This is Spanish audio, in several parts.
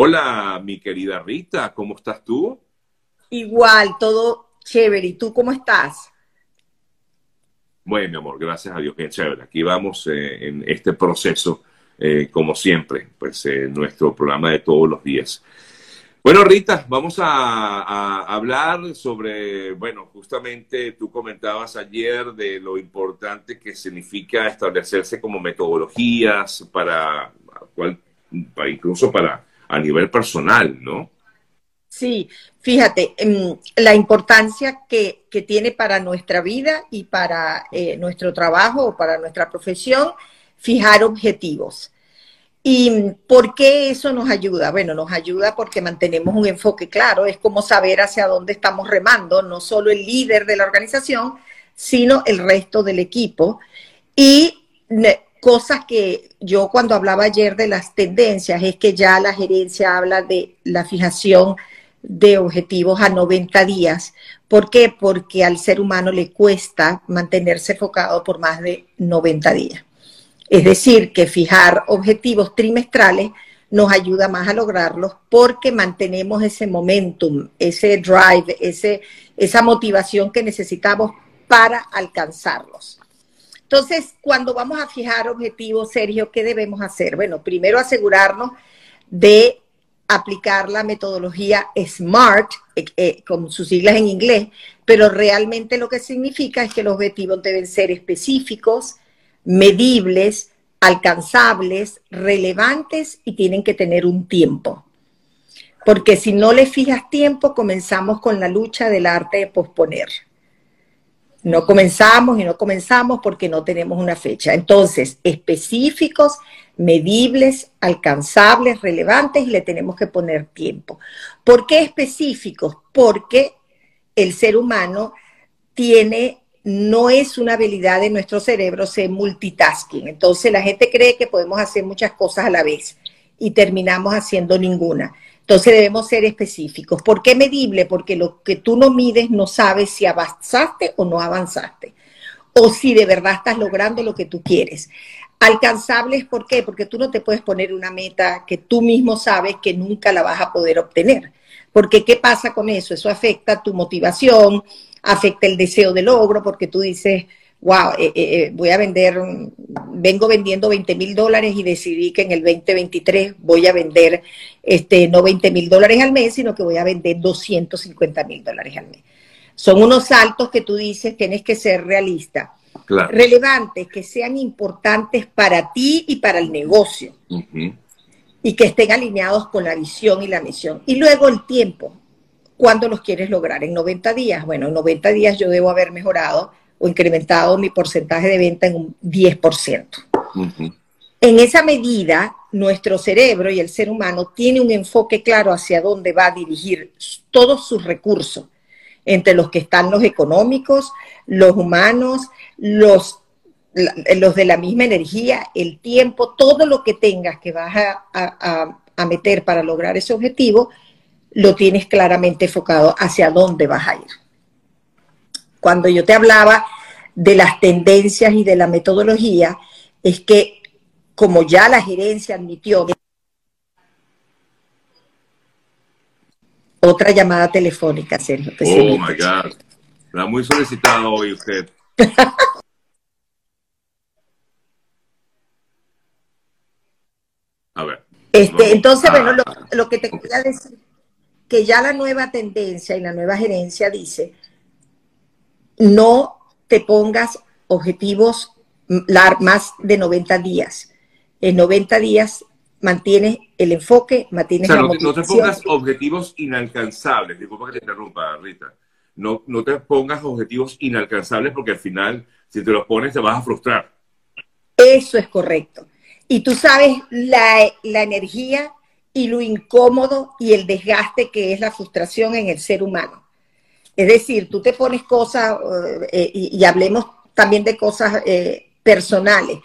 Hola, mi querida Rita, ¿cómo estás tú? Igual, todo chévere. ¿Y tú cómo estás? Bueno, mi amor, gracias a Dios, bien chévere. Aquí vamos eh, en este proceso, eh, como siempre, pues en nuestro programa de todos los días. Bueno, Rita, vamos a, hablar sobre, bueno, justamente tú comentabas ayer de lo importante que significa establecerse como metodologías para, para incluso para a nivel personal, ¿no? Sí, fíjate, em, la importancia que, tiene para nuestra vida y para eh, nuestro trabajo o para nuestra profesión fijar objetivos. ¿Y por qué eso nos ayuda? Bueno, nos ayuda porque mantenemos un enfoque claro, es como saber hacia dónde estamos remando, no solo el líder de la organización, sino el resto del equipo. Y cosas que yo cuando hablaba ayer de las tendencias es que ya la gerencia habla de la fijación de objetivos a 90 días. ¿Por qué? Porque al ser humano le cuesta mantenerse enfocado por más de 90 días. Es decir, que fijar objetivos trimestrales nos ayuda más a lograrlos porque mantenemos ese momentum, ese drive, ese, esa motivación que necesitamos para alcanzarlos. Entonces, cuando vamos a fijar objetivos, Sergio, ¿qué debemos hacer? Bueno, primero asegurarnos de aplicar la metodología SMART, eh, eh, con sus siglas en inglés, pero realmente lo que significa es que los objetivos deben ser específicos, medibles, alcanzables, relevantes y tienen que tener un tiempo. Porque si no le fijas tiempo, comenzamos con la lucha del arte de posponer. No comenzamos y no comenzamos porque no tenemos una fecha. Entonces, específicos, medibles, alcanzables, relevantes y le tenemos que poner tiempo. ¿Por qué específicos? Porque el ser humano tiene, no es una habilidad de nuestro cerebro ser multitasking. Entonces la gente cree que podemos hacer muchas cosas a la vez y terminamos haciendo ninguna. Entonces debemos ser específicos. ¿Por qué medible? Porque lo que tú no mides no sabes si avanzaste o no avanzaste. O si de verdad estás logrando lo que tú quieres. Alcanzables, ¿por qué? Porque tú no te puedes poner una meta que tú mismo sabes que nunca la vas a poder obtener. Porque ¿qué pasa con eso? Eso afecta tu motivación, afecta el deseo de logro, porque tú dices, wow, eh, eh, eh, voy a vender, vengo vendiendo 20 mil dólares y decidí que en el 2023 voy a vender este, no 20 mil dólares al mes, sino que voy a vender 250 mil dólares al mes. Son unos saltos que tú dices, tienes que ser realista. Relevantes, que sean importantes para ti y para el negocio. Y que estén alineados con la visión y la misión. Y luego el tiempo. ¿Cuándo los quieres lograr? ¿En 90 días? Bueno, en 90 días yo debo haber mejorado o incrementado mi porcentaje de venta en un 10%. En esa medida, nuestro cerebro y el ser humano tiene un enfoque claro hacia dónde va a dirigir todos sus recursos, entre los que están los económicos, los humanos, los, los de la misma energía, el tiempo, todo lo que tengas que vas a, a meter para lograr ese objetivo, lo tienes claramente enfocado hacia dónde vas a ir cuando yo te hablaba de las tendencias y de la metodología, es que como ya la gerencia admitió otra llamada telefónica, Sergio. Oh my God. La muy solicitado hoy usted. A ver. Este, entonces, bueno, lo, lo que te quería decir, que ya la nueva tendencia y la nueva gerencia dice no te pongas objetivos más de 90 días. En 90 días mantienes el enfoque, mantienes la no, no te pongas objetivos inalcanzables. Disculpa que te interrumpa, Rita. No, no te pongas objetivos inalcanzables porque al final, si te los pones, te vas a frustrar. Eso es correcto. Y tú sabes la, la energía y lo incómodo y el desgaste que es la frustración en el ser humano. Es decir, tú te pones cosas, eh, y, hablemos también de cosas eh, personales.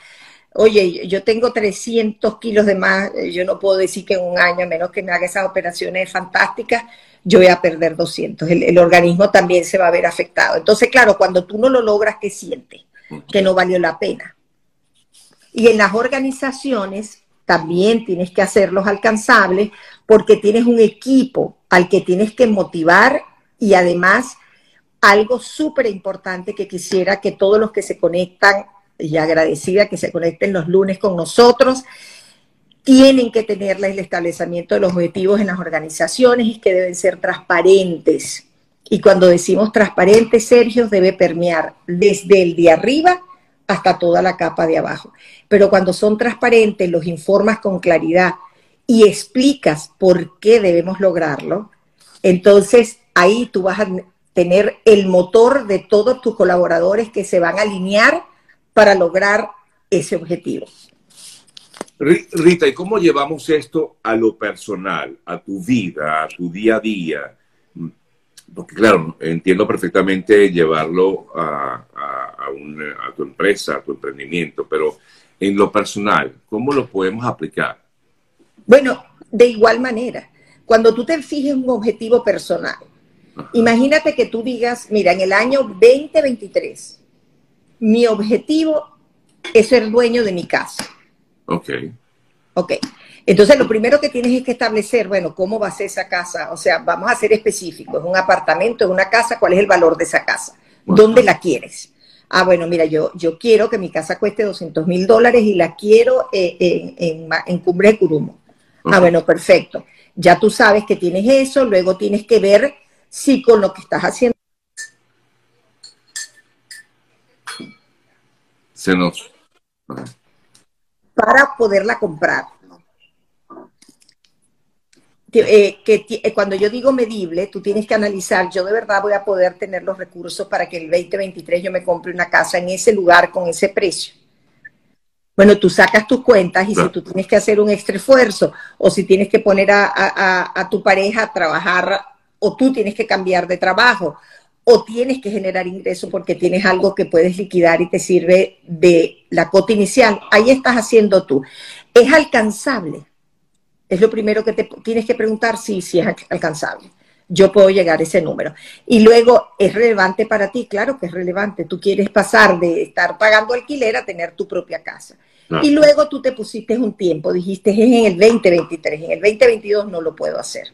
Oye, yo tengo 300 kilos de más, eh, yo no puedo decir que en un año, a menos que me haga esas operaciones fantásticas, yo voy a perder 200. El, organismo también se va a ver afectado. Entonces, claro, cuando tú no lo logras, ¿qué sientes? Que no valió la pena. Y en las organizaciones también tienes que hacerlos alcanzables porque tienes un equipo al que tienes que motivar y además algo súper importante que quisiera que todos los que se conectan, y agradecida que se conecten los lunes con nosotros, tienen que tener el establecimiento de los objetivos en las organizaciones y que deben ser transparentes. Y cuando decimos transparentes, Sergio, debe permear desde el de arriba hasta toda la capa de abajo. Pero cuando son transparentes, los informas con claridad y explicas por qué debemos lograrlo, entonces ahí tú vas a tener el motor de todos tus colaboradores que se van a alinear para lograr ese objetivo. Rita, ¿y cómo llevamos esto a lo personal, a tu vida, a tu día a día? Porque claro, entiendo perfectamente llevarlo a, tu empresa, a tu emprendimiento, pero en lo personal, ¿cómo lo podemos aplicar? Bueno, de igual manera, cuando tú te fijes un objetivo personal, imagínate que tú digas, mira, en el año 2023, mi objetivo es ser dueño de mi casa. Ok. Ok. Entonces, lo primero que tienes es que establecer, bueno, ¿cómo va a ser esa casa? O sea, vamos a ser específicos. ¿Es un apartamento, es una casa? ¿Cuál es el valor de esa casa? ¿Dónde la quieres? Ah, bueno, mira, yo, yo quiero que mi casa cueste 200 mil dólares y la quiero eh, en, en, Cumbre de Curumo. Ah, bueno, perfecto. Ya tú sabes que tienes eso, luego tienes que ver si con lo que estás haciendo. Se nos. Para poderla comprar. Eh, que eh, cuando yo digo medible, tú tienes que analizar, yo de verdad voy a poder tener los recursos para que el 2023 yo me compre una casa en ese lugar con ese precio. Bueno, tú sacas tus cuentas y si tú tienes que hacer un extra esfuerzo o si tienes que poner a, tu pareja a trabajar o tú tienes que cambiar de trabajo o tienes que generar ingresos porque tienes algo que puedes liquidar y te sirve de la cota inicial, ahí estás haciendo tú. Es alcanzable es lo primero que te tienes que preguntar si, si es alcanzable. Yo puedo llegar a ese número. Y luego, ¿es relevante para ti? Claro que es relevante. Tú quieres pasar de estar pagando alquiler a tener tu propia casa. Y luego tú te pusiste un tiempo, dijiste es en el 2023, en el 2022 no lo puedo hacer.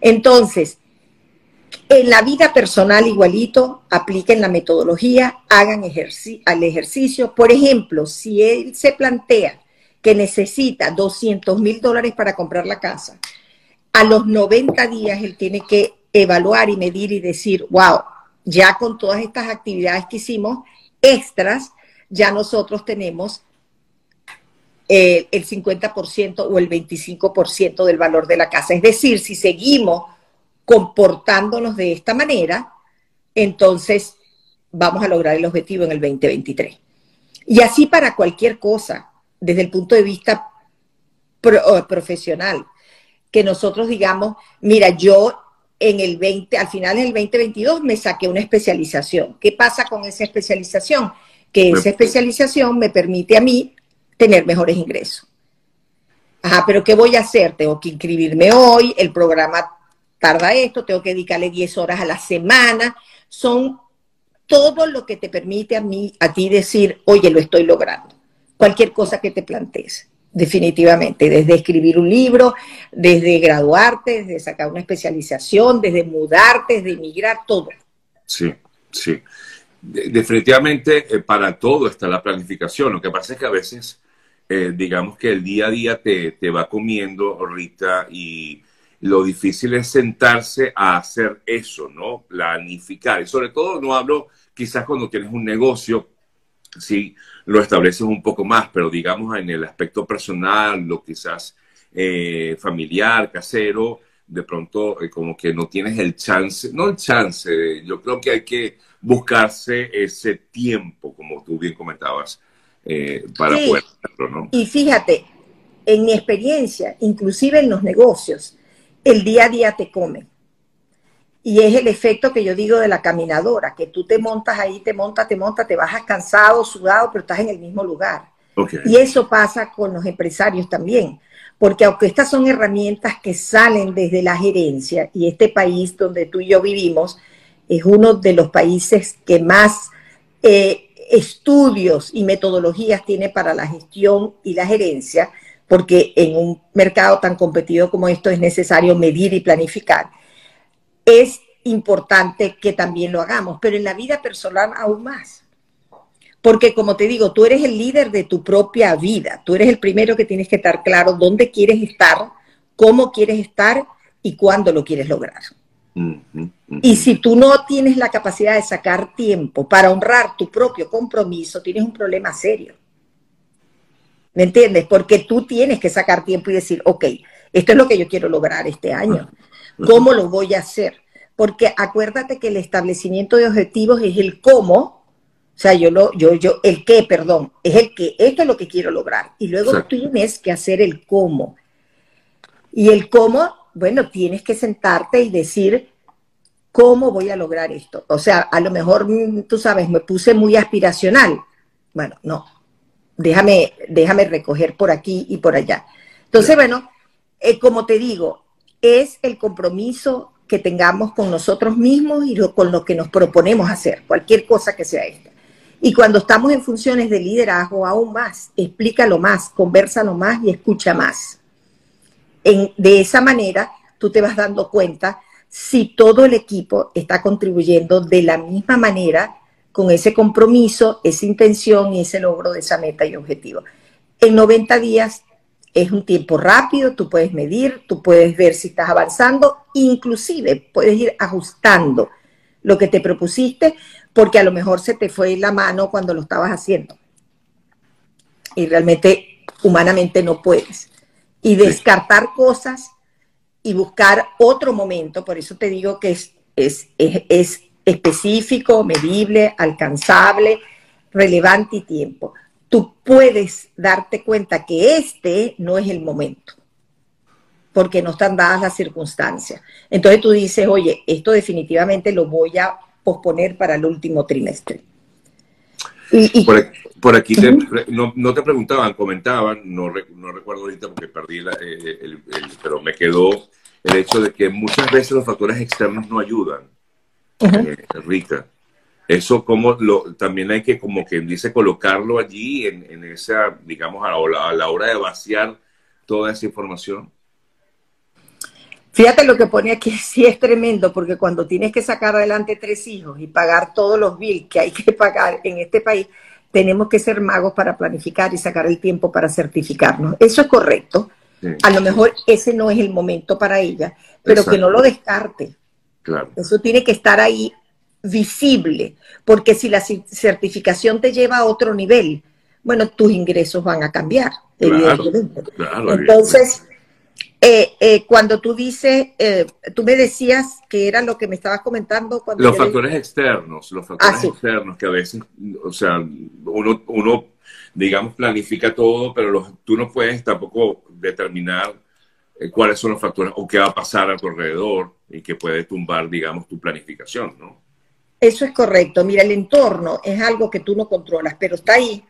Entonces, en la vida personal igualito, apliquen la metodología, hagan ejercicio, al ejercicio. Por ejemplo, si él se plantea que necesita 200 mil dólares para comprar la casa, a los 90 días él tiene que evaluar y medir y decir, wow, ya con todas estas actividades que hicimos extras, ya nosotros tenemos eh, el 50% o el 25% del valor de la casa. Es decir, si seguimos comportándonos de esta manera, entonces vamos a lograr el objetivo en el 2023. Y así para cualquier cosa desde el punto de vista profesional, que nosotros digamos, mira, yo en el 20, al final del 2022 me saqué una especialización. ¿Qué pasa con esa especialización? Que esa especialización me permite a mí tener mejores ingresos. Ajá, pero ¿qué voy a hacer? Tengo que inscribirme hoy, el programa tarda esto, tengo que dedicarle 10 horas a la semana. Son todo lo que te permite a mí, a ti decir, oye, lo estoy logrando cualquier cosa que te plantees, definitivamente, desde escribir un libro, desde graduarte, desde sacar una especialización, desde mudarte, desde emigrar, todo. Sí, sí. definitivamente eh, para todo está la planificación. Lo que pasa es que a veces, eh, digamos que el día a día te, te va comiendo, Rita, y lo difícil es sentarse a hacer eso, ¿no? Planificar. Y sobre todo no hablo quizás cuando tienes un negocio, sí lo estableces un poco más, pero digamos en el aspecto personal, lo quizás eh, familiar, casero, de pronto eh, como que no tienes el chance, no el chance, yo creo que hay que buscarse ese tiempo, como tú bien comentabas, eh, para poder hacerlo, ¿no? Y fíjate, en mi experiencia, inclusive en los negocios, el día a día te come. Y es el efecto que yo digo de la caminadora, que tú te montas ahí, te montas, te montas, te bajas cansado, sudado, pero estás en el mismo lugar. Y eso pasa con los empresarios también, porque aunque estas son herramientas que salen desde la gerencia, y este país donde tú y yo vivimos es uno de los países que más eh, estudios y metodologías tiene para la gestión y la gerencia, porque en un mercado tan competido como esto es necesario medir y planificar, es importante que también lo hagamos, pero en la vida personal aún más. Porque como te digo, tú eres el líder de tu propia vida, tú eres el primero que tienes que estar claro dónde quieres estar, cómo quieres estar y cuándo lo quieres lograr. Y si tú no tienes la capacidad de sacar tiempo para honrar tu propio compromiso, tienes un problema serio. ¿Me entiendes? Porque tú tienes que sacar tiempo y decir, ok, esto es lo que yo quiero lograr este año. ¿Cómo lo voy a hacer? Porque acuérdate que el establecimiento de objetivos es el cómo, o sea, yo lo, yo, yo, el qué, perdón, es el qué, esto es lo que quiero lograr. Y luego tienes que hacer el cómo. Y el cómo, bueno, tienes que sentarte y decir, ¿cómo voy a lograr esto? O sea, a lo mejor, mm, tú sabes, me puse muy aspiracional. Bueno, no, déjame, déjame recoger por aquí y por allá. Entonces, bueno, eh, como te digo, es el compromiso que tengamos con nosotros mismos y con lo que nos proponemos hacer, cualquier cosa que sea esta. Y cuando estamos en funciones de liderazgo, aún más, explícalo más, conversalo más y escucha más. De esa manera, tú te vas dando cuenta si todo el equipo está contribuyendo de la misma manera con ese compromiso, esa intención y ese logro de esa meta y objetivo. En 90 días es un tiempo rápido, tú puedes medir, tú puedes ver si estás avanzando, inclusive puedes ir ajustando lo que te propusiste, porque a lo mejor se te fue la mano cuando lo estabas haciendo. Y realmente humanamente no puedes. Y descartar cosas y buscar otro momento, por eso te digo que es, es, es, específico, medible, alcanzable, relevante y tiempo. Tú puedes darte cuenta que este no es el momento, porque no están dadas las circunstancias. Entonces tú dices, oye, esto definitivamente lo voy a posponer para el último trimestre. Y, por, aquí, no, te preguntaban, comentaban, no, no recuerdo ahorita porque perdí eh, el, pero me quedó el hecho de que muchas veces los factores externos no ayudan, eh, Rita. Eso como lo, también hay que, como quien dice, colocarlo allí en, esa, digamos, a la, a la hora de vaciar toda esa información. Fíjate lo que pone aquí, sí es tremendo, porque cuando tienes que sacar adelante tres hijos y pagar todos los bills que hay que pagar en este país, tenemos que ser magos para planificar y sacar el tiempo para certificarnos. Eso es correcto. A lo mejor ese no es el momento para ella, pero que no lo descarte. Claro. Eso tiene que estar ahí visible, porque si la certificación te lleva a otro nivel, bueno, tus ingresos van a cambiar, evidentemente. Entonces, eh, eh, cuando tú dices, eh, tú me decías que era lo que me estabas comentando. Cuando los factores externos, los factores ah, externos que a veces, o sea, uno, uno digamos, planifica todo, pero tú no puedes tampoco determinar cuáles son los factores o qué va a pasar a tu alrededor y que puede tumbar, digamos, tu planificación, ¿no? Eso es correcto. Mira, el entorno es algo que tú no controlas, pero está ahí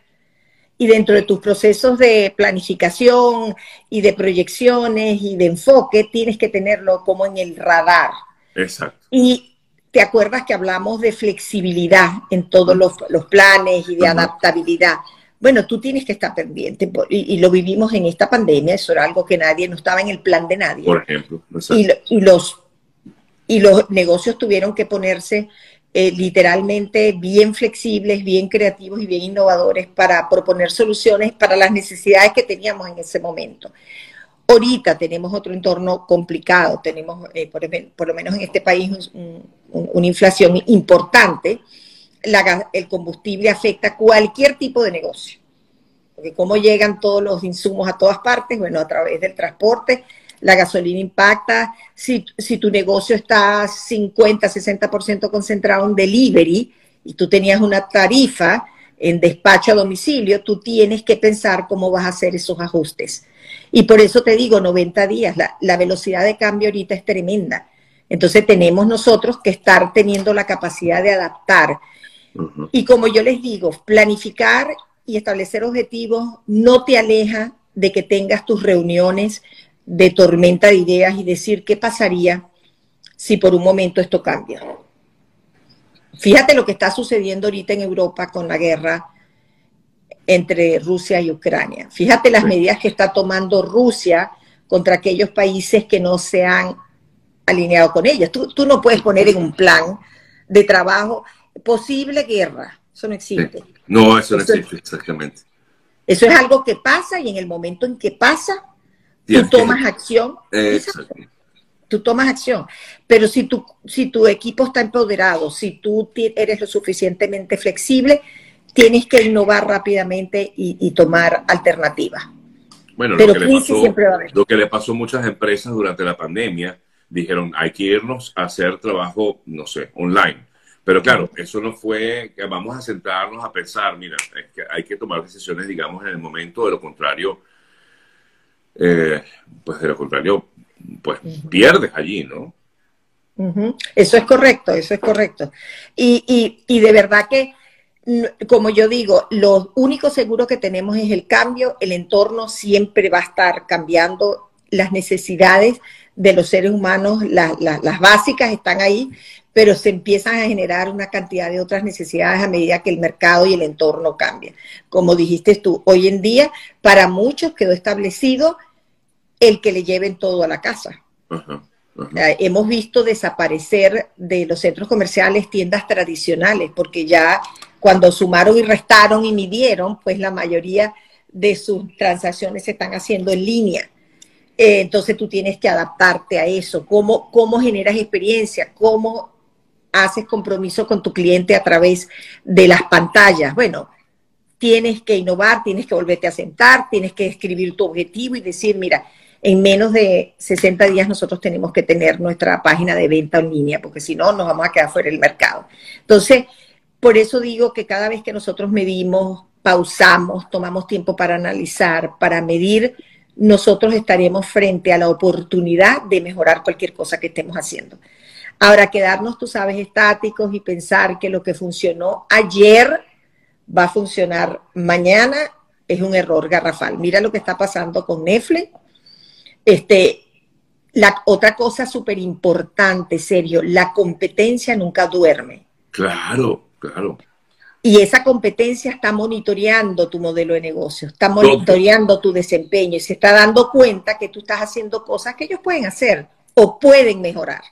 y dentro de tus procesos de planificación y de proyecciones y de enfoque, tienes que tenerlo como en el radar. Exacto. Y te acuerdas que hablamos de flexibilidad en todos los, planes y de adaptabilidad. Bueno, tú tienes que estar pendiente y, lo vivimos en esta pandemia, eso era algo que nadie, no estaba en el plan de nadie. Por ejemplo. Y, y, los, y los negocios tuvieron que ponerse eh, literalmente bien flexibles, bien creativos y bien innovadores para proponer soluciones para las necesidades que teníamos en ese momento. Ahorita tenemos otro entorno complicado, tenemos eh, por, lo menos en este país una inflación importante, el combustible afecta cualquier tipo de negocio, porque cómo llegan todos los insumos a todas partes, bueno, a través del transporte, la gasolina impacta, si, tu negocio está 50, 60% concentrado en delivery y tú tenías una tarifa en despacho a domicilio, tú tienes que pensar cómo vas a hacer esos ajustes. Y por eso te digo, 90 días, la, velocidad de cambio ahorita es tremenda. Entonces tenemos nosotros que estar teniendo la capacidad de adaptar. Y como yo les digo, planificar y establecer objetivos no te aleja de que tengas tus reuniones de tormenta de ideas y decir qué pasaría si por un momento esto cambia. Fíjate lo que está sucediendo ahorita en Europa con la guerra entre Rusia y Ucrania. Fíjate las medidas que está tomando Rusia contra aquellos países que no se han alineado con ellas. Tú, tú no puedes poner en un plan de trabajo posible guerra. Eso no existe. No, eso no existe, exactamente. Eso es algo que pasa y en el momento en que pasa, tú tomas acción. Exacto. Tú tomas acción. Pero si tu, si tu equipo está empoderado, si tú eres lo suficientemente flexible, tienes que innovar rápidamente y, tomar alternativas. Bueno, lo, que pasó, lo que le pasó a muchas empresas durante la pandemia, dijeron, hay que irnos a hacer trabajo, no sé, online. Pero claro, eso no fue que vamos a sentarnos a pensar, mira, es que hay que tomar decisiones, digamos, en el momento, de lo contrario, eh, pues de lo contrario, pues pierdes allí, ¿no? Eso es correcto, eso es correcto. Y, y, y de verdad que como yo digo, lo único seguro que tenemos es el cambio, el entorno siempre va a estar cambiando, las necesidades de los seres humanos, las básicas están ahí, pero se empiezan a generar una cantidad de otras necesidades a medida que el mercado y el entorno cambian. Como dijiste tú, hoy en día para muchos quedó establecido el que le lleven todo a la casa. Hemos visto desaparecer de los centros comerciales tiendas tradicionales porque ya cuando sumaron y restaron y midieron, pues la mayoría de sus transacciones se están haciendo en línea. Eh, entonces tú tienes que adaptarte a eso, cómo, cómo generas experiencia, cómo haces compromiso con tu cliente a través de las pantallas. Bueno, tienes que innovar, tienes que volverte a sentar, tienes que escribir tu objetivo y decir, mira, en menos de 60 días nosotros tenemos que tener nuestra página de venta en línea, porque si no, nos vamos a quedar fuera del mercado. Entonces, por eso digo que cada vez que nosotros medimos, pausamos, tomamos tiempo para analizar, para medir, nosotros estaremos frente a la oportunidad de mejorar cualquier cosa que estemos haciendo. Ahora, quedarnos, tú sabes, estáticos y pensar que lo que funcionó ayer va a funcionar mañana es un error garrafal. Mira lo que está pasando con Netflix. Este, la otra cosa súper importante, serio, la competencia nunca duerme. Claro. Claro. Y esa competencia está monitoreando tu modelo de negocio, está monitoreando tu desempeño y se está dando cuenta que tú estás haciendo cosas que ellos pueden hacer o pueden mejorar.